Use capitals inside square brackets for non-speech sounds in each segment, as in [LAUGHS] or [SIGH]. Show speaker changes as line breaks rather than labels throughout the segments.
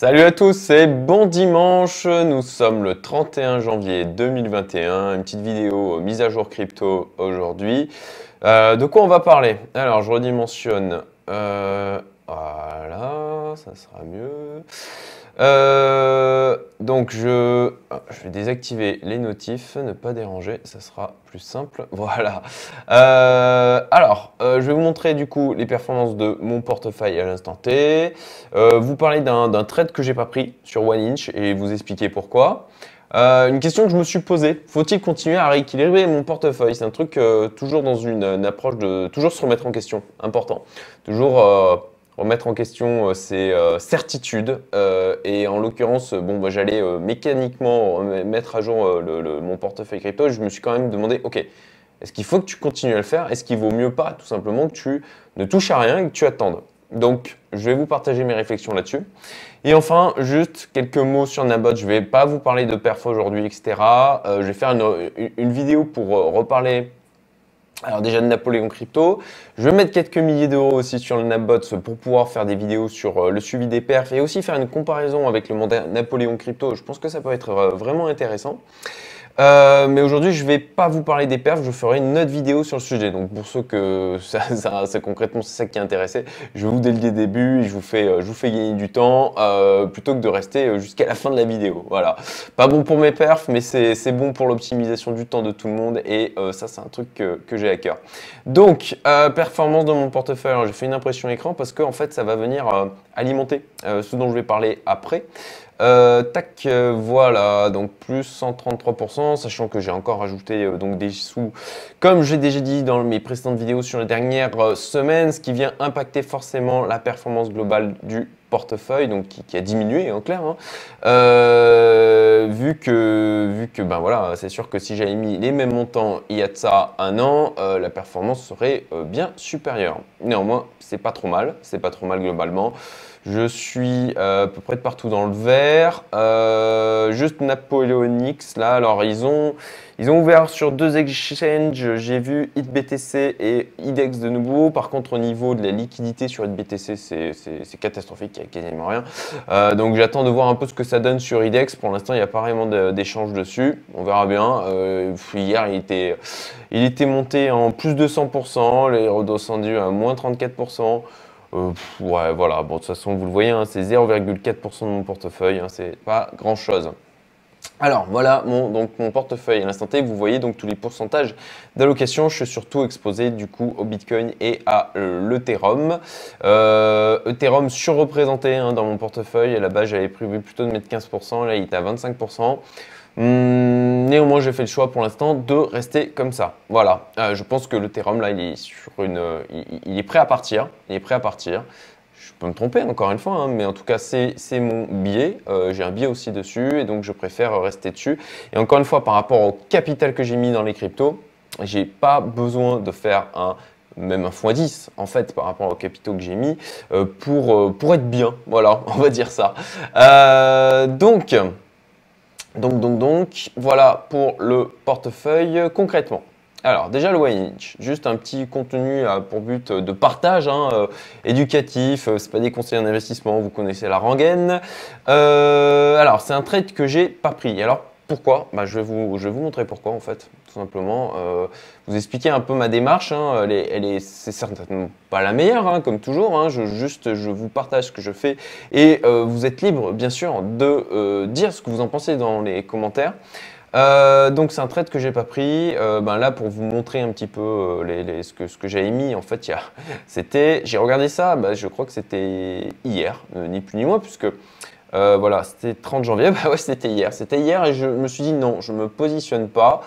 Salut à tous, c'est bon dimanche. Nous sommes le 31 janvier 2021. Une petite vidéo mise à jour crypto aujourd'hui. Euh, de quoi on va parler? Alors, je redimensionne. Euh, voilà, ça sera mieux. Euh, donc je, vais désactiver les notifs, ne pas déranger, ça sera plus simple. [LAUGHS] Voilà. Euh, alors, euh, je vais vous montrer du coup les performances de mon portefeuille à l'instant T. vous parler d'un trade que j'ai pas pris sur OneInch et vous expliquer pourquoi. une question que je me suis posée, faut-il continuer à rééquilibrer mon portefeuille C'est un truc toujours dans une, approche de toujours se remettre en question, important. Toujours remettre en question ses certitudes. Euh, et en l'occurrence, bon, bah, j'allais mécaniquement mettre à jour mon portefeuille crypto. Je me suis quand même demandé, ok, est-ce qu'il faut que tu continues à le faire? Est-ce qu'il vaut mieux pas tout simplement que tu ne touches à rien et que tu attendes? Donc, je vais vous partager mes réflexions là-dessus. Et enfin, juste quelques mots sur Nabot. Je ne vais pas vous parler de perf aujourd'hui, etc. je vais faire une vidéo pour reparler alors déjà Napoléon Crypto, je vais mettre quelques milliers d'euros aussi sur le Napbots pour pouvoir faire des vidéos sur euh, le suivi des perfs et aussi faire une comparaison avec le monde Napoléon Crypto. Je pense que ça peut être euh, vraiment intéressant. Euh, mais aujourd'hui, je ne vais pas vous parler des perfs, je ferai une autre vidéo sur le sujet. Donc pour ceux que [LAUGHS] ça, ça, concrètement c'est ça qui est intéressé, je vous délier le début, je vous fais, euh, je vous fais gagner du temps euh, plutôt que de rester euh, jusqu'à la fin de la vidéo. Voilà. Pas bon pour mes perfs, mais c'est bon pour l'optimisation du temps de tout le monde et ça c'est un truc que, que j'ai à cœur. Donc performance de mon portefeuille, j'ai fait une impression écran parce que en fait ça va venir alimenter ce dont je vais parler après. Euh, tac, euh, voilà, donc plus 133%, sachant que j'ai encore ajouté euh, donc des sous, comme j'ai déjà dit dans mes précédentes vidéos sur les dernières semaines, ce qui vient impacter forcément la performance globale du portefeuille, donc qui, a diminué en clair, hein. vu que, vu que ben voilà, c'est sûr que si j'avais mis les mêmes montants il y a de ça un an, la performance serait bien supérieure. Néanmoins, c'est pas trop mal, c'est pas trop mal globalement. Je suis euh, à peu près de partout dans le vert. Euh, juste Napoleonix, là, alors ils ont, ouvert sur deux exchanges. J'ai vu HitBTC et IDEX de nouveau. Par contre, au niveau de la liquidité sur HitBTC, c'est catastrophique, il n'y a quasiment rien. Euh, donc j'attends de voir un peu ce que ça donne sur IDEX. Pour l'instant, il n'y a pas vraiment d'échange dessus. On verra bien. hier, il était, il monté en plus de 100%, les redescendus à moins 34%. Euh, ouais, voilà. Bon, de toute façon, vous le voyez, hein, c'est 0,4% de mon portefeuille. Hein, c'est pas grand chose. Alors voilà mon, donc, mon portefeuille à l'instant T. Vous voyez donc tous les pourcentages d'allocation. Je suis surtout exposé du coup au Bitcoin et à l'Ethereum. Euh, Ethereum surreprésenté hein, dans mon portefeuille. À la base, j'avais prévu plutôt de mettre 15%. Là, il est à 25%. Hum, néanmoins, j'ai fait le choix pour l'instant de rester comme ça. Voilà. Euh, je pense que le là, il est, sur une, il, est prêt à partir. Il est prêt à partir. Peux me tromper encore une fois, hein, mais en tout cas, c'est mon billet. Euh, j'ai un billet aussi dessus et donc je préfère rester dessus. Et encore une fois, par rapport au capital que j'ai mis dans les cryptos, j'ai pas besoin de faire un même un x10 en fait par rapport aux capitaux que j'ai mis euh, pour, pour être bien. Voilà, [LAUGHS] on va dire ça. donc, donc, donc, donc, voilà pour le portefeuille concrètement. Alors déjà le Inch, juste un petit contenu euh, pour but de partage, hein, euh, éducatif, euh, c'est pas des conseils d'investissement, vous connaissez la rengaine. alors c'est un trade que j'ai pas pris. Alors pourquoi? Bah, je, vais vous, je montrer pourquoi en fait, tout simplement. Euh, vous expliquer un peu ma démarche. Hein. elle est, c'est certainement pas la meilleure, hein, comme toujours. Hein. je, juste, je vous partage ce que je fais et euh, vous êtes libre, bien sûr, de euh, dire ce que vous en pensez dans les commentaires. Donc c'est un trade que j'ai pas pris. ben là pour vous montrer un petit peu les, ce que, ce que j'avais mis en fait, [LAUGHS] c'était, j'ai regardé ça, bah, je crois que c'était hier, ni plus ni moins, puisque euh, voilà, c'était 30 janvier. [LAUGHS] Bah c'était hier. C'était hier et je me suis dit non, je me positionne pas.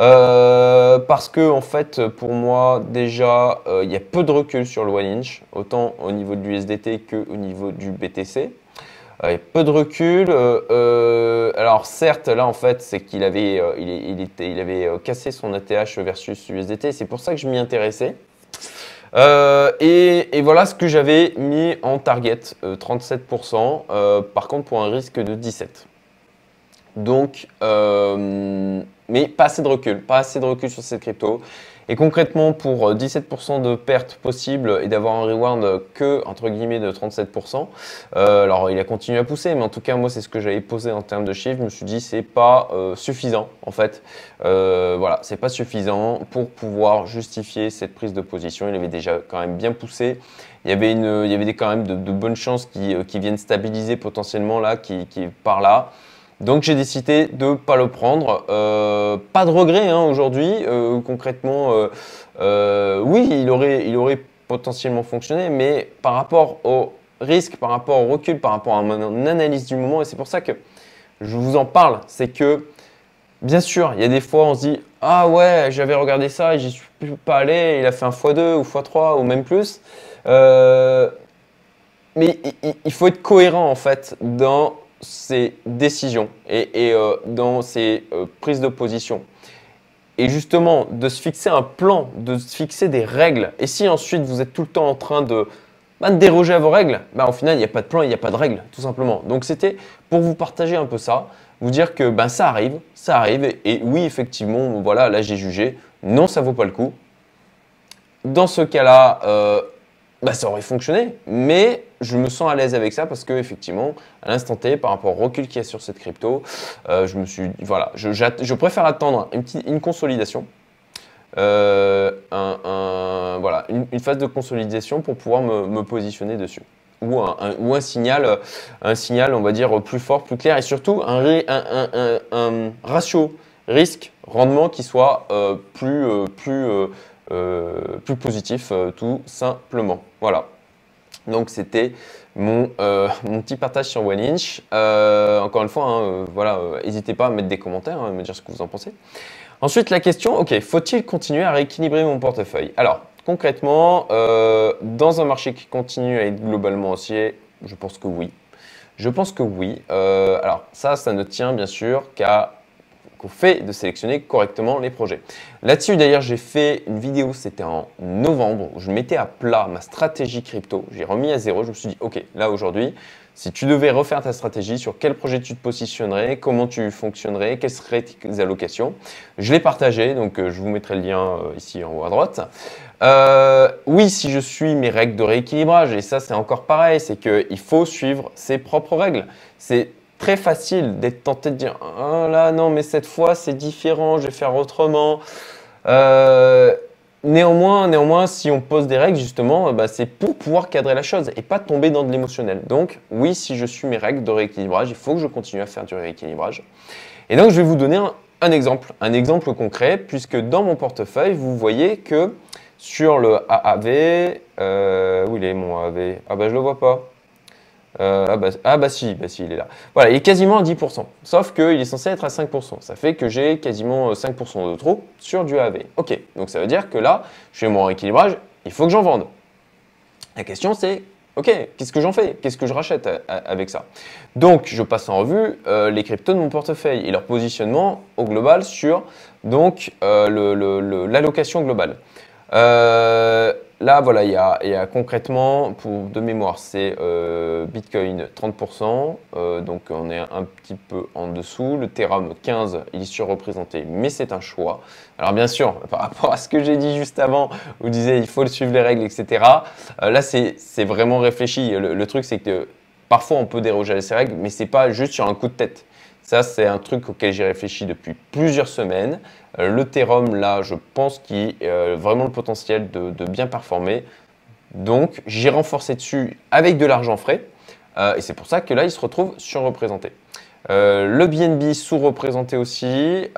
Euh, parce que en fait, pour moi, déjà, euh, il y a peu de recul sur le one inch, autant au niveau de l'USDT que au niveau du BTC. Il a peu de recul. alors certes, là en fait, c'est qu'il avait, il, était, il avait cassé son ATH versus USDT. C'est pour ça que je m'y intéressais. Euh, et, voilà ce que j'avais mis en target, 37%, euh, euh, par contre pour un risque de 17%. Donc, mais pas assez de recul, pas assez de recul sur cette crypto. Et concrètement, pour 17% de pertes possibles et d'avoir un reward que, entre guillemets, de 37%, euh, alors il a continué à pousser, mais en tout cas, moi, c'est ce que j'avais posé en termes de chiffres. Je me suis dit, c'est pas euh, suffisant, en fait. Euh, voilà, c'est pas suffisant pour pouvoir justifier cette prise de position. Il avait déjà quand même bien poussé. Il y avait, des, quand même de, bonnes chances qui, qui, viennent stabiliser potentiellement là, qui, qui par là. Donc j'ai décidé de ne pas le prendre. Euh, pas de regret hein, aujourd'hui. Euh, concrètement, euh, oui, il aurait, il aurait potentiellement fonctionné, mais par rapport au risque, par rapport au recul, par rapport à mon analyse du moment, et c'est pour ça que je vous en parle, c'est que bien sûr, il y a des fois on se dit ah ouais, j'avais regardé ça et j'y suis pas allé, il a fait un x2 ou x3 ou même plus. mais il faut être cohérent en fait dans ses décisions et, euh, dans ses euh, prises de position. Et justement, de se fixer un plan, de se fixer des règles. Et si ensuite vous êtes tout le temps en train de, bah, déroger à vos règles, bah, au final, il n'y a pas de plan, il n'y a pas de règles, tout simplement. Donc c'était pour vous partager un peu ça, vous dire que bah, ça arrive, ça arrive. Et, oui, effectivement, voilà, là j'ai jugé, non, ça vaut pas le coup. Dans ce cas-là, euh, bah, ça aurait fonctionné, mais je me sens à l'aise avec ça parce que effectivement, à l'instant T, par rapport au recul qu'il y a sur cette crypto, euh, je me suis, voilà, je, préfère attendre une, petite, une consolidation, euh, voilà, une, phase de consolidation pour pouvoir me, positionner dessus. Ou un, signal, un signal, on va dire, plus fort, plus clair, et surtout un, ratio risque-rendement qui soit euh, plus, plus euh, plus positif euh, tout simplement. Voilà. Donc c'était mon, euh, mon, petit partage sur One Inch. encore une fois, hein, voilà, n'hésitez pas à mettre des commentaires, à hein, me dire ce que vous en pensez. Ensuite, la question, ok, faut-il continuer à rééquilibrer mon portefeuille? Alors, concrètement, dans un marché qui continue à être globalement haussier, je pense que oui. Je pense que oui. alors, ça, ça ne tient bien sûr qu'à fait de sélectionner correctement les projets. Là-dessus, d'ailleurs, j'ai fait une vidéo, c'était en novembre, où je mettais à plat ma stratégie crypto. J'ai remis à zéro. Je me suis dit, OK, là aujourd'hui, si tu devais refaire ta stratégie, sur quel projet tu te positionnerais, comment tu fonctionnerais, quelles seraient tes allocations, je l'ai partagé, donc euh, je vous mettrai le lien euh, ici en haut à droite. Euh, oui, si je suis mes règles de rééquilibrage, et ça c'est encore pareil, c'est qu'il faut suivre ses propres règles. C'est très facile d'être tenté de dire ah là non mais cette fois c'est différent, je vais faire autrement. Euh, néanmoins, néanmoins, si on pose des règles justement, bah, c'est pour pouvoir cadrer la chose et pas tomber dans de l'émotionnel. Donc oui, si je suis mes règles de rééquilibrage, il faut que je continue à faire du rééquilibrage. Et donc je vais vous donner un, exemple, un exemple concret, puisque dans mon portefeuille, vous voyez que sur le AAV, euh, où il est mon AAV Ah bah je le vois pas. Euh, ah, bah, ah, bah, si, bah si, il est là. Voilà, il est quasiment à 10%. Sauf qu'il est censé être à 5%. Ça fait que j'ai quasiment 5% euh, de trop sur du AV. Ok, donc ça veut dire que là, je fais mon rééquilibrage, il faut que j'en vende. La question c'est, ok, qu'est-ce que j'en fais? Qu'est-ce que je rachète euh, avec ça? Donc je passe en revue les cryptos de mon portefeuille et leur positionnement au global sur donc l'allocation globale. Là, voilà, il y a, concrètement, pour de mémoire, c'est euh, Bitcoin 30%, euh, donc on est un petit peu en dessous. Le Ethereum 15, il est surreprésenté, mais c'est un choix. Alors bien sûr, par rapport à ce que j'ai dit juste avant, vous disiez il faut suivre les règles, etc. Euh, là, c'est vraiment réfléchi. Le, truc, c'est que parfois on peut déroger à ces règles, mais c'est pas juste sur un coup de tête. Ça, c'est un truc auquel j'ai réfléchi depuis plusieurs semaines. Euh, le Therum, là, je pense qu'il a euh, vraiment le potentiel de, bien performer. Donc, j'ai renforcé dessus avec de l'argent frais. Euh, et c'est pour ça que là, il se retrouve surreprésenté. le BNB sous-représenté aussi.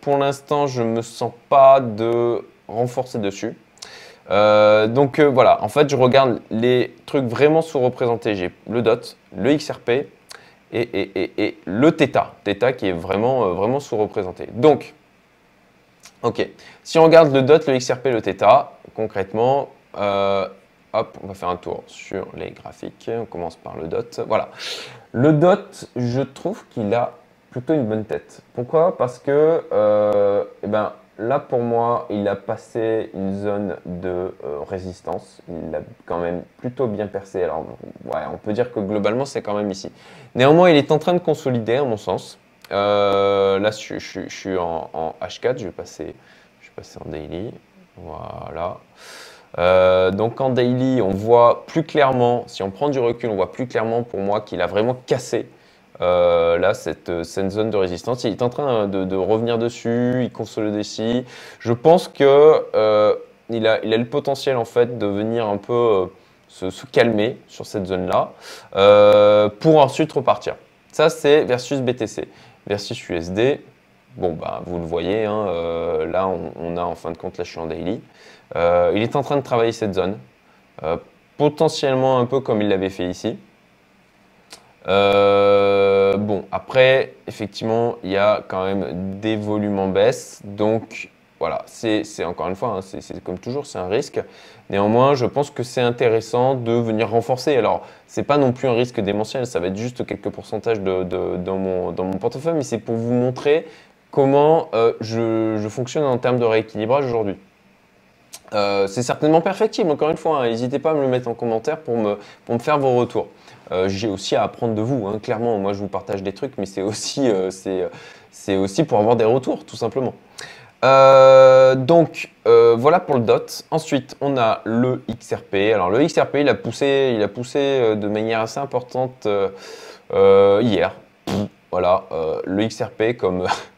pour l'instant, je ne me sens pas de renforcer dessus. donc voilà, en fait, je regarde les trucs vraiment sous-représentés. J'ai le DOT, le XRP, et, le θ, θ qui est vraiment, vraiment sous-représenté. Donc, ok, si on regarde le DOT, le XRP, le θ, concrètement, euh, hop, on va faire un tour sur les graphiques. On commence par le DOT. Voilà. Le DOT, je trouve qu'il a plutôt une bonne tête. Pourquoi? Parce que, euh, eh ben, Là, pour moi, il a passé une zone de euh, résistance. Il l'a quand même plutôt bien percé. Alors, ouais, on peut dire que globalement, c'est quand même ici. Néanmoins, il est en train de consolider, à mon sens. Là, je, suis en, H4, je vais, passer, je vais passer en daily. Voilà. donc en daily, on voit plus clairement, si on prend du recul, on voit plus clairement pour moi qu'il a vraiment cassé là cette, zone de résistance. Il est en train de, revenir dessus, il consolide ici. Je pense que il a, il a, le potentiel en fait de venir un peu se, calmer sur cette zone-là euh, pour ensuite repartir. Ça, c'est versus BTC. Versus USD, bon, bah, vous le voyez, hein, euh, là, on, a en fin de compte, là, je suis en daily. Euh, il est en train de travailler cette zone, potentiellement un peu comme il l'avait fait ici. bon, après, effectivement, il y a quand même des volumes en baisse, donc voilà, c'est encore une fois, hein, c'est comme toujours, c'est un risque. Néanmoins, je pense que c'est intéressant de venir renforcer. Alors, ce n'est pas non plus un risque démentiel, ça va être juste quelques pourcentages dans, mon, portefeuille, mais c'est pour vous montrer comment euh, je, fonctionne en termes de rééquilibrage aujourd'hui. Euh, c'est certainement perfectible, encore une fois, hein. n'hésitez pas à me le mettre en commentaire pour me, faire vos retours. Euh, j'ai aussi à apprendre de vous, hein. clairement, moi je vous partage des trucs, mais c'est aussi pour avoir des retours, tout simplement. Euh, donc euh, voilà pour le DOT. Ensuite, on a le XRP. Alors le XRP, il a poussé, il a poussé euh, de manière assez importante hier. Voilà, le XRP comme [LAUGHS]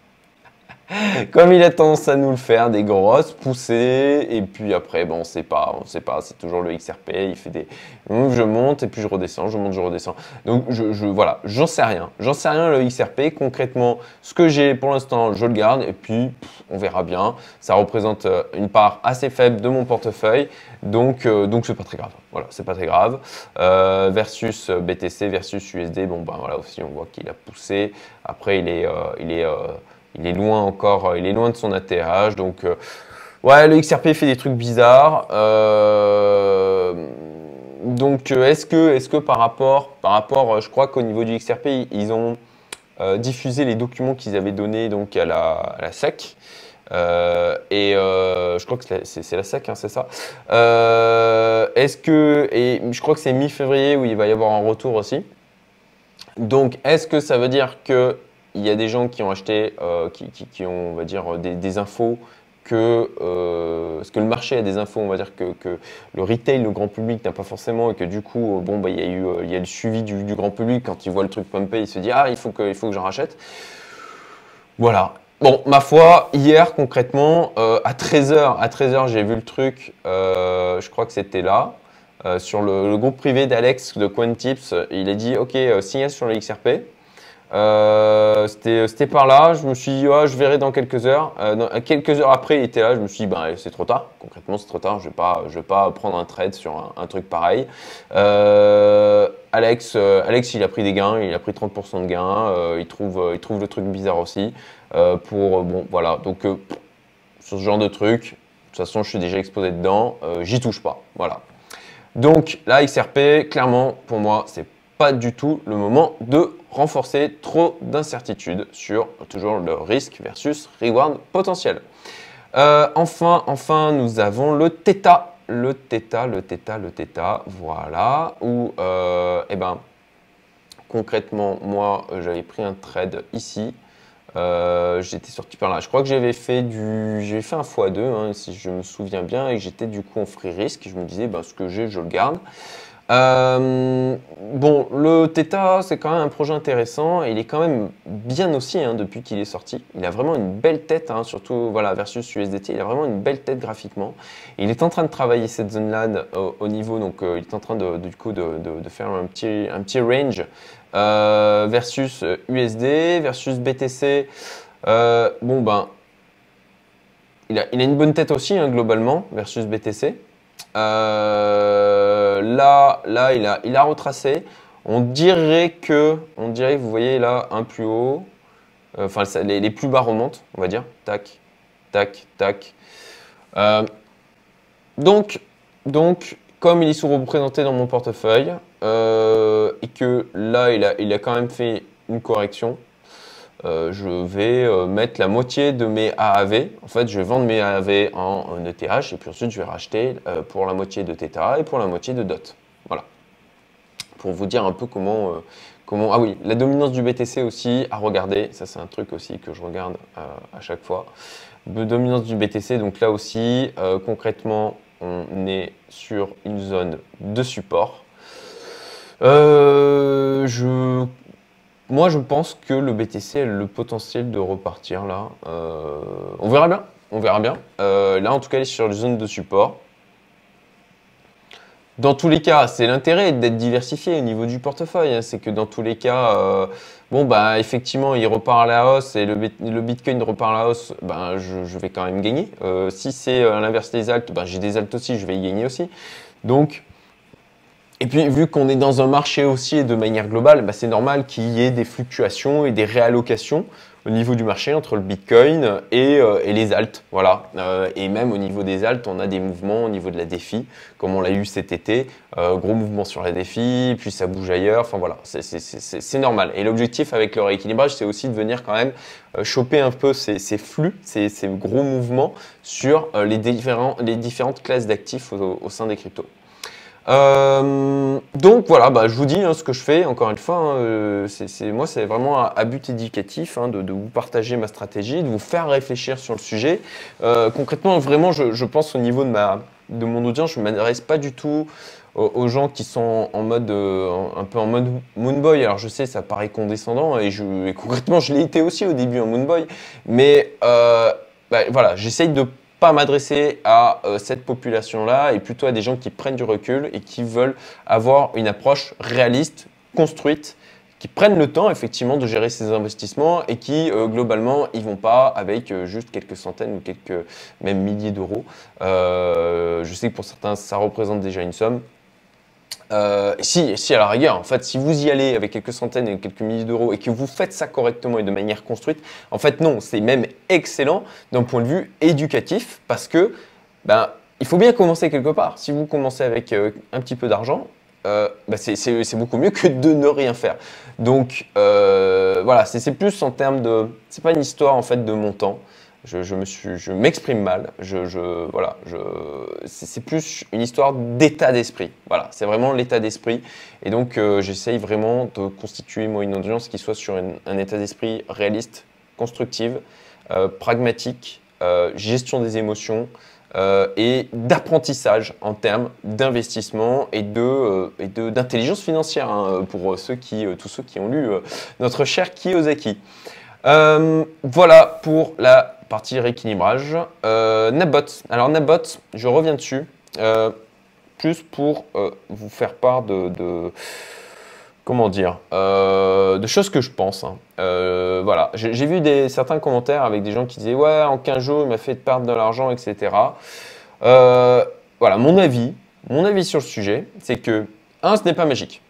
comme il a tendance à nous le faire, des grosses poussées, et puis après, bon, on sait pas, on sait pas, c'est toujours le XRP, il fait des, je monte et puis je redescends, je monte, je redescends. Donc je, voilà, j'en sais rien, j'en sais rien le XRP. Concrètement, ce que j'ai pour l'instant, je le garde et puis on verra bien. Ça représente euh, une part assez faible de mon portefeuille, donc euh, donc c'est pas très grave. Voilà, c'est pas très grave. Euh, versus BTC versus USD, bon ben voilà aussi on voit qu'il a poussé. Après il est il est il est loin encore, euh, il est loin de son atterrage. Donc, euh, ouais, le XRP fait des trucs bizarres. Euh, donc, est-ce que, est que par rapport, par rapport, je crois qu'au niveau du XRP, ils ont diffusé les documents qu'ils avaient donnés donc à la, SEC. et je crois que c'est la SEC, hein, c'est ça. est-ce que, et je crois que c'est mi-février où il va y avoir un retour aussi. Donc, est-ce que ça veut dire que il y a des gens qui ont acheté, euh, qui, ont, on va dire, des, infos que, euh, que le marché a des infos, on va dire que, le retail, le grand public n'a pas forcément, et que du coup, euh, bon, bah, il y a eu, il y a le suivi du, grand public quand il voit le truc pumper, il se dit ah, il faut que, il faut que j'en rachète. Voilà. Bon, ma foi, hier concrètement, à 13h, à 13h, j'ai vu le truc, je crois que c'était là, sur le, groupe privé d'Alex de Quantips, il a dit ok, signal sur le XRP. Euh, c'était par là, je me suis dit, je verrai dans quelques heures. Euh, quelques heures après, il était là, je me suis dit, ben, c'est trop tard. Concrètement, c'est trop tard, je ne vais, pas, vais pas prendre un trade sur un, truc pareil. Euh, Alex, Alex, il a pris des gains, il a pris 30% de gains, il, trouve, il trouve le truc bizarre aussi. pour, bon, voilà, donc sur ce genre de truc, de toute façon, je suis déjà exposé dedans, j'y touche pas. Voilà. Donc, la XRP, clairement, pour moi, c'est pas du tout le moment de renforcer trop d'incertitudes sur toujours le risque versus reward potentiel. Euh, enfin, enfin, nous avons le θ. Le θ, le θ, le θ, voilà, où, euh, eh ben, concrètement, moi, j'avais pris un trade ici, euh, j'étais sorti par là. Je crois que j'avais fait du, j'ai fait un x2, hein, si je me souviens bien, et j'étais du coup en free risk. Je me disais, ben, ce que j'ai, je le garde. Euh, bon, le Theta, c'est quand même un projet intéressant il est quand même bien aussi hein, depuis qu'il est sorti. Il a vraiment une belle tête, hein, surtout voilà, versus USDT, il a vraiment une belle tête graphiquement. Il est en train de travailler cette zone-là au, niveau, donc euh, il est en train de, faire un petit, range euh, versus USD, versus BTC. bon, ben, il a, une bonne tête aussi hein, globalement versus BTC. Là, là il, a, il a retracé. On dirait que, on dirait, vous voyez là, un plus haut, euh, enfin les, plus bas remontent, on va dire. Tac, tac, tac. Euh, donc, donc, comme il est sous-représenté dans mon portefeuille, et que là, il a, il a quand même fait une correction, euh, je vais euh, mettre la moitié de mes AAV. En fait, je vais vendre mes AAV en, ETH et puis ensuite je vais racheter euh, pour la moitié de Theta et pour la moitié de DOT. Voilà. pour vous dire un peu comment, comment... Ah oui, la dominance du BTC aussi à regarder. Ça, c'est un truc aussi que je regarde à chaque fois. De dominance du BTC, donc là aussi, concrètement, on est sur une zone de support. je moi, je pense que le BTC a le potentiel de repartir là. Euh, on verra bien. On verra bien. Euh, là, en tout cas, il est sur les zones de support. Dans tous les cas, c'est l'intérêt d'être diversifié au niveau du portefeuille. Hein. C'est que dans tous les cas, euh, bon, bah, effectivement, il repart à la hausse et le, Bitcoin repart à la hausse, ben, je, vais quand même gagner. si c'est à l'inverse des altes, ben, j'ai des altes aussi, je vais y gagner aussi. Donc, et puis, vu qu'on est dans un marché aussi et de manière globale, bah, c'est normal qu'il y ait des fluctuations et des réallocations au niveau du marché entre le Bitcoin et, euh, les altes. Voilà. Euh, et même au niveau des altes, on a des mouvements au niveau de la défi, comme on l'a eu cet été. Euh, gros mouvement sur la défi, puis ça bouge ailleurs. Enfin voilà, c'est normal. Et l'objectif avec le rééquilibrage, c'est aussi de venir quand même choper un peu ces, flux, ces, gros mouvements sur les différentes classes d'actifs au sein des cryptos. Euh, donc voilà, bah, je vous dis hein, ce que je fais, encore une fois, hein, euh, moi c'est vraiment à, but éducatif hein, de, vous partager ma stratégie, de vous faire réfléchir sur le sujet. Euh, concrètement, vraiment, je, pense au niveau de, ma, de mon audience, je ne m'adresse pas du tout aux, gens qui sont en mode, un peu en mode Moonboy. Alors je sais, ça paraît condescendant, et, concrètement, je l'ai été aussi au début en Moonboy, mais bah, voilà, j'essaye de pas m'adresser à euh, cette population-là et plutôt à des gens qui prennent du recul et qui veulent avoir une approche réaliste, construite, qui prennent le temps effectivement de gérer ces investissements et qui euh, globalement ils vont pas avec euh, juste quelques centaines ou quelques même milliers d'euros. je sais que pour certains ça représente déjà une somme. Euh, si, si à la rigueur, en fait, si vous y allez avec quelques centaines et quelques milliers d'euros et que vous faites ça correctement et de manière construite, en fait, non, c'est même excellent d'un point de vue éducatif parce que ben, il faut bien commencer quelque part. Si vous commencez avec euh, un petit peu d'argent, euh, ben, c'est beaucoup mieux que de ne rien faire. Donc voilà, c'est plus en termes de. C'est pas une histoire en fait de montant je, me suis, je m'exprime mal. Je, voilà, je, c'est plus une histoire d'état d'esprit. Voilà, c'est vraiment l'état d'esprit. Et donc, euh, j'essaye vraiment de constituer moi une audience qui soit sur un état d'esprit réaliste, constructive, euh, pragmatique, euh, gestion des émotions. et d'apprentissage en termes d'investissement et de et d'intelligence financière hein, pour ceux qui tous ceux qui ont lu notre cher Kiyosaki. Voilà pour la partie rééquilibrage. Euh. Alors Nabot, je reviens dessus. Euh, plus pour euh, vous faire part de, choses que je pense. Hein. voilà, j'ai vu certains commentaires avec des gens qui disaient ouais, en 15 jours, il m'a fait perdre de l'argent, etc. voilà, mon avis, mon avis sur le sujet, c'est que un, ce n'est pas magique.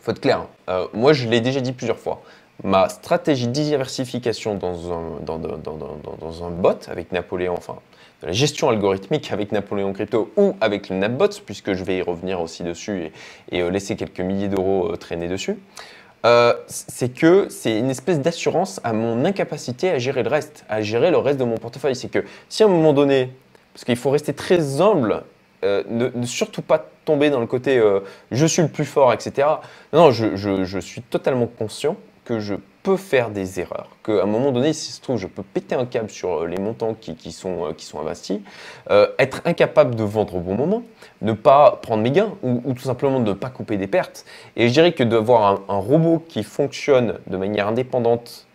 Faut être clair. Hein. moi, je l'ai déjà dit plusieurs fois ma stratégie de diversification dans un, bot avec Napoléon, enfin, de la gestion algorithmique avec Napoléon Crypto ou avec le NapBot, puisque je vais y revenir aussi dessus et, euh, laisser quelques milliers d'euros euh, traîner dessus, euh, c'est que c'est une espèce d'assurance à mon incapacité à gérer le reste, à gérer le reste de mon portefeuille. C'est que si à un moment donné, parce qu'il faut rester très humble, ne, surtout pas tomber dans le côté je suis le plus fort, etc. Non, je suis totalement conscient que je peux faire des erreurs, qu'à un moment donné, si se trouve, je peux péter un câble sur euh, les montants qui, sont, euh, qui sont investis, euh, être incapable de vendre au bon moment, ne pas prendre mes gains ou, tout simplement ne pas couper des pertes. Et je dirais que d'avoir un, robot qui fonctionne de manière indépendante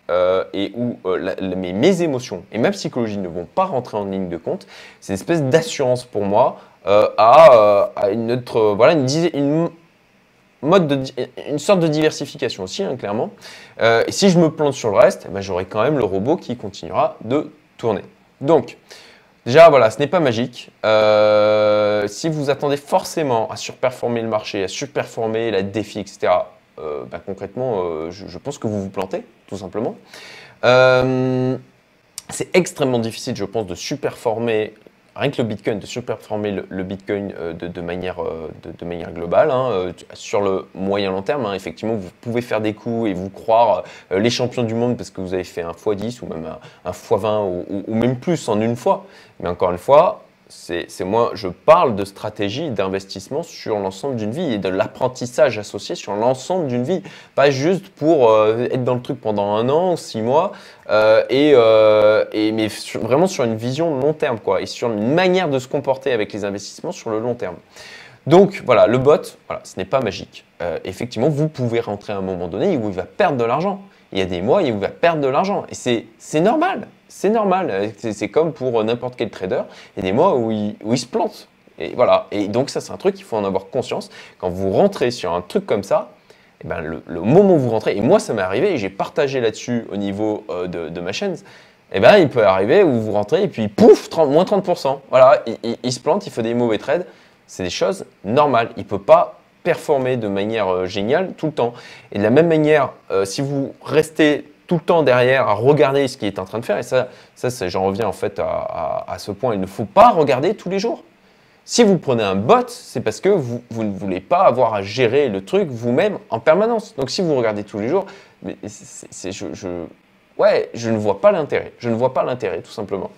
et où mes, émotions et ma psychologie ne vont pas rentrer en ligne de compte, c'est une espèce d'assurance pour moi à, une autre, voilà, une, une, mode de, une sorte de diversification aussi, hein, clairement. Euh, et si je me plante sur le reste, eh ben, j'aurai quand même le robot qui continuera de tourner. Donc, déjà, voilà, ce n'est pas magique. Euh, si vous attendez forcément à surperformer le marché, à surperformer la défi, etc., euh, bah, concrètement, je, je, pense que vous vous plantez, tout simplement. c'est extrêmement difficile, je pense, de superformer rien que le Bitcoin, de surperformer le, Bitcoin euh, de, manière, euh, de, manière globale, hein, euh, sur le moyen long terme, hein, effectivement, vous pouvez faire des coups et vous croire les champions du monde parce que vous avez fait un x10 ou même un, x20 ou, même plus en une fois. Mais encore une fois, C'est moi, je parle de stratégie d'investissement sur l'ensemble d'une vie et de l'apprentissage associé sur l'ensemble d'une vie. Pas juste pour euh, être dans le truc pendant un an, six mois, euh, euh, et, mais vraiment sur une vision long terme, quoi, et sur une manière de se comporter avec les investissements sur le long terme. Donc voilà, le bot, voilà, ce n'est pas magique. effectivement, vous pouvez rentrer à un moment donné où il va perdre de l'argent. Il y a des mois où il va perdre de l'argent. Et c'est normal. C'est normal. C'est comme pour n'importe quel trader. Il y a des mois où il, il se plante. Et voilà. Et donc ça, c'est un truc qu'il faut en avoir conscience. Quand vous rentrez sur un truc comme ça, eh ben, le, moment où vous rentrez, et moi ça m'est arrivé, et j'ai partagé là-dessus au niveau euh, de, ma chaîne, eh ben, il peut arriver où vous rentrez et puis pouf, moins 30%. Voilà, il, se plante, il fait des mauvais trades. C'est des choses normales. Il ne peut pas performer de manière euh, géniale tout le temps. Et de la même manière, euh, si vous restez tout le temps derrière à regarder ce qu'il est en train de faire, et ça, ça j'en reviens en fait à, ce point, il ne faut pas regarder tous les jours. Si vous prenez un bot, c'est parce que vous, ne voulez pas avoir à gérer le truc vous-même en permanence. Donc si vous regardez tous les jours, c'est, je, je, ouais, je ne vois pas l'intérêt. Je ne vois pas l'intérêt, tout simplement.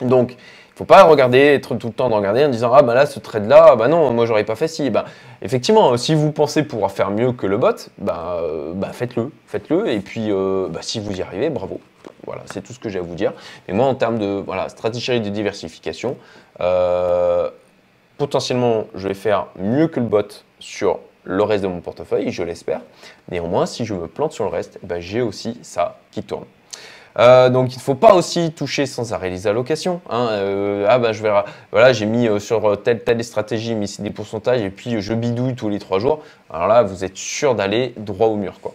Donc, faut pas regarder, être tout le temps de regarder en disant Ah ben là, ce trade-là, bah non, moi j'aurais pas fait si. Ben, effectivement, si vous pensez pouvoir faire mieux que le bot, ben, ben faites-le. Faites-le. Et puis, euh, ben, si vous y arrivez, bravo. Voilà, c'est tout ce que j'ai à vous dire. Mais moi, en termes de voilà, stratégie de diversification, euh, potentiellement, je vais faire mieux que le bot sur le reste de mon portefeuille, je l'espère. Néanmoins, si je me plante sur le reste, ben, j'ai aussi ça qui tourne. Euh, donc il ne faut pas aussi toucher sans arrêt les allocations. Hein. Euh, ah ben je verrai, voilà, j'ai mis sur telle telle stratégie, mis des pourcentages et puis je bidouille tous les trois jours. Alors là, vous êtes sûr d'aller droit au mur. Quoi.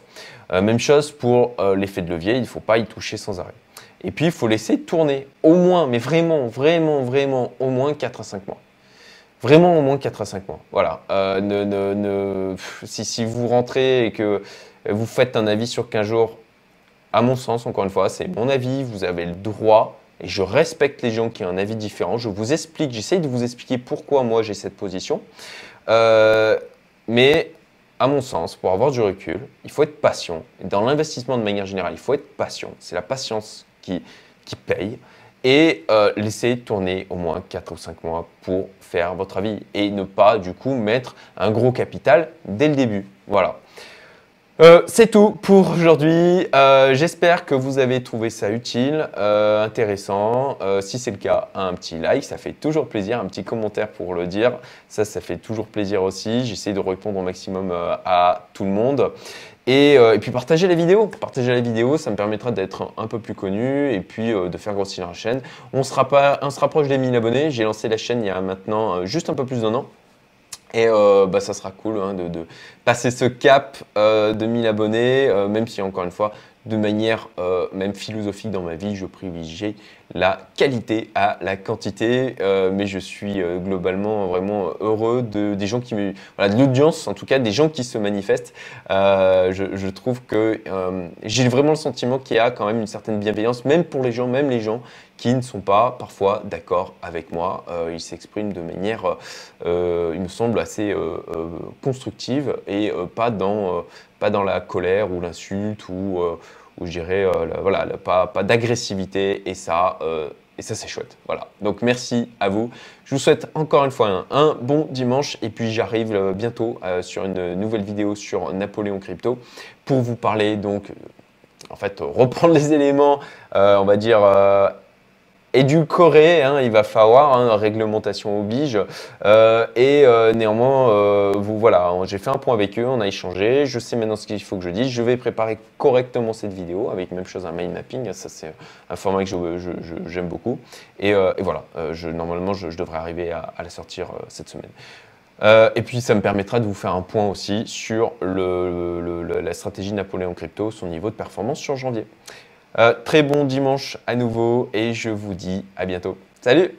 même chose pour l'effet de levier, il ne faut pas y toucher sans arrêt. Et puis il faut laisser tourner au moins, mais vraiment, vraiment, vraiment, au moins 4 à 5 mois. Vraiment au moins 4 à 5 mois. Voilà. Euh, si, vous rentrez et que vous faites un avis sur 15 jours, à mon sens, encore une fois, c'est mon avis, vous avez le droit, et je respecte les gens qui ont un avis différent. Je vous explique, j'essaye de vous expliquer pourquoi moi j'ai cette position. Euh, mais à mon sens, pour avoir du recul, il faut être patient. dans l'investissement de manière générale, il faut être patient. C'est la patience qui, qui paye et euh, laisser tourner au moins 4 ou 5 mois pour faire votre avis et ne pas du coup mettre un gros capital dès le début. Voilà. Euh, c'est tout pour aujourd'hui. Euh, j'espère que vous avez trouvé ça utile, intéressant. si c'est le cas, un petit like, ça fait toujours plaisir. Un petit commentaire pour le dire, ça, ça fait toujours plaisir aussi. J'essaie de répondre au maximum à tout le monde. Euh, et, puis partager la vidéo. Partager la vidéo, ça me permettra d'être un peu plus connu et puis euh, de faire grossir la chaîne. On, se rapproche des 1000 abonnés. J'ai lancé la chaîne il y a maintenant euh, juste un peu plus d'un an. Et bah, ça sera cool hein, de, passer ce cap de 1000 abonnés, même si encore une fois, de manière euh, même philosophique dans ma vie, je privilégie la qualité à la quantité, euh, mais je suis euh, globalement vraiment heureux de, des gens qui voilà, de l'audience, en tout cas des gens qui se manifestent. Je, trouve que j'ai vraiment le sentiment qu'il y a quand même une certaine bienveillance, même pour les gens, même les gens qui ne sont pas parfois d'accord avec moi. ils s'expriment de manière, il me semble, assez constructive et pas dans pas dans la colère ou l'insulte ou, euh, je dirais euh, voilà, pas, pas d'agressivité et ça, euh, et ça c'est chouette. Voilà. Donc merci à vous. Je vous souhaite encore une fois un, bon dimanche et puis j'arrive bientôt sur une nouvelle vidéo sur Napoléon Crypto pour vous parler donc en fait reprendre les éléments on va dire édulcoré, hein, il va falloir, hein, réglementation oblige. Euh, et euh, néanmoins, euh, vous voilà, j'ai fait un point avec eux, on a échangé, je sais maintenant ce qu'il faut que je dise, je vais préparer correctement cette vidéo avec même chose un mind mapping, ça c'est un format que j'aime beaucoup. Et, voilà, normalement je, devrais arriver à, la sortir cette semaine. et puis ça me permettra de vous faire un point aussi sur la stratégie Napoléon Crypto, son niveau de performance sur janvier. Euh, très bon dimanche à nouveau et je vous dis à bientôt. Salut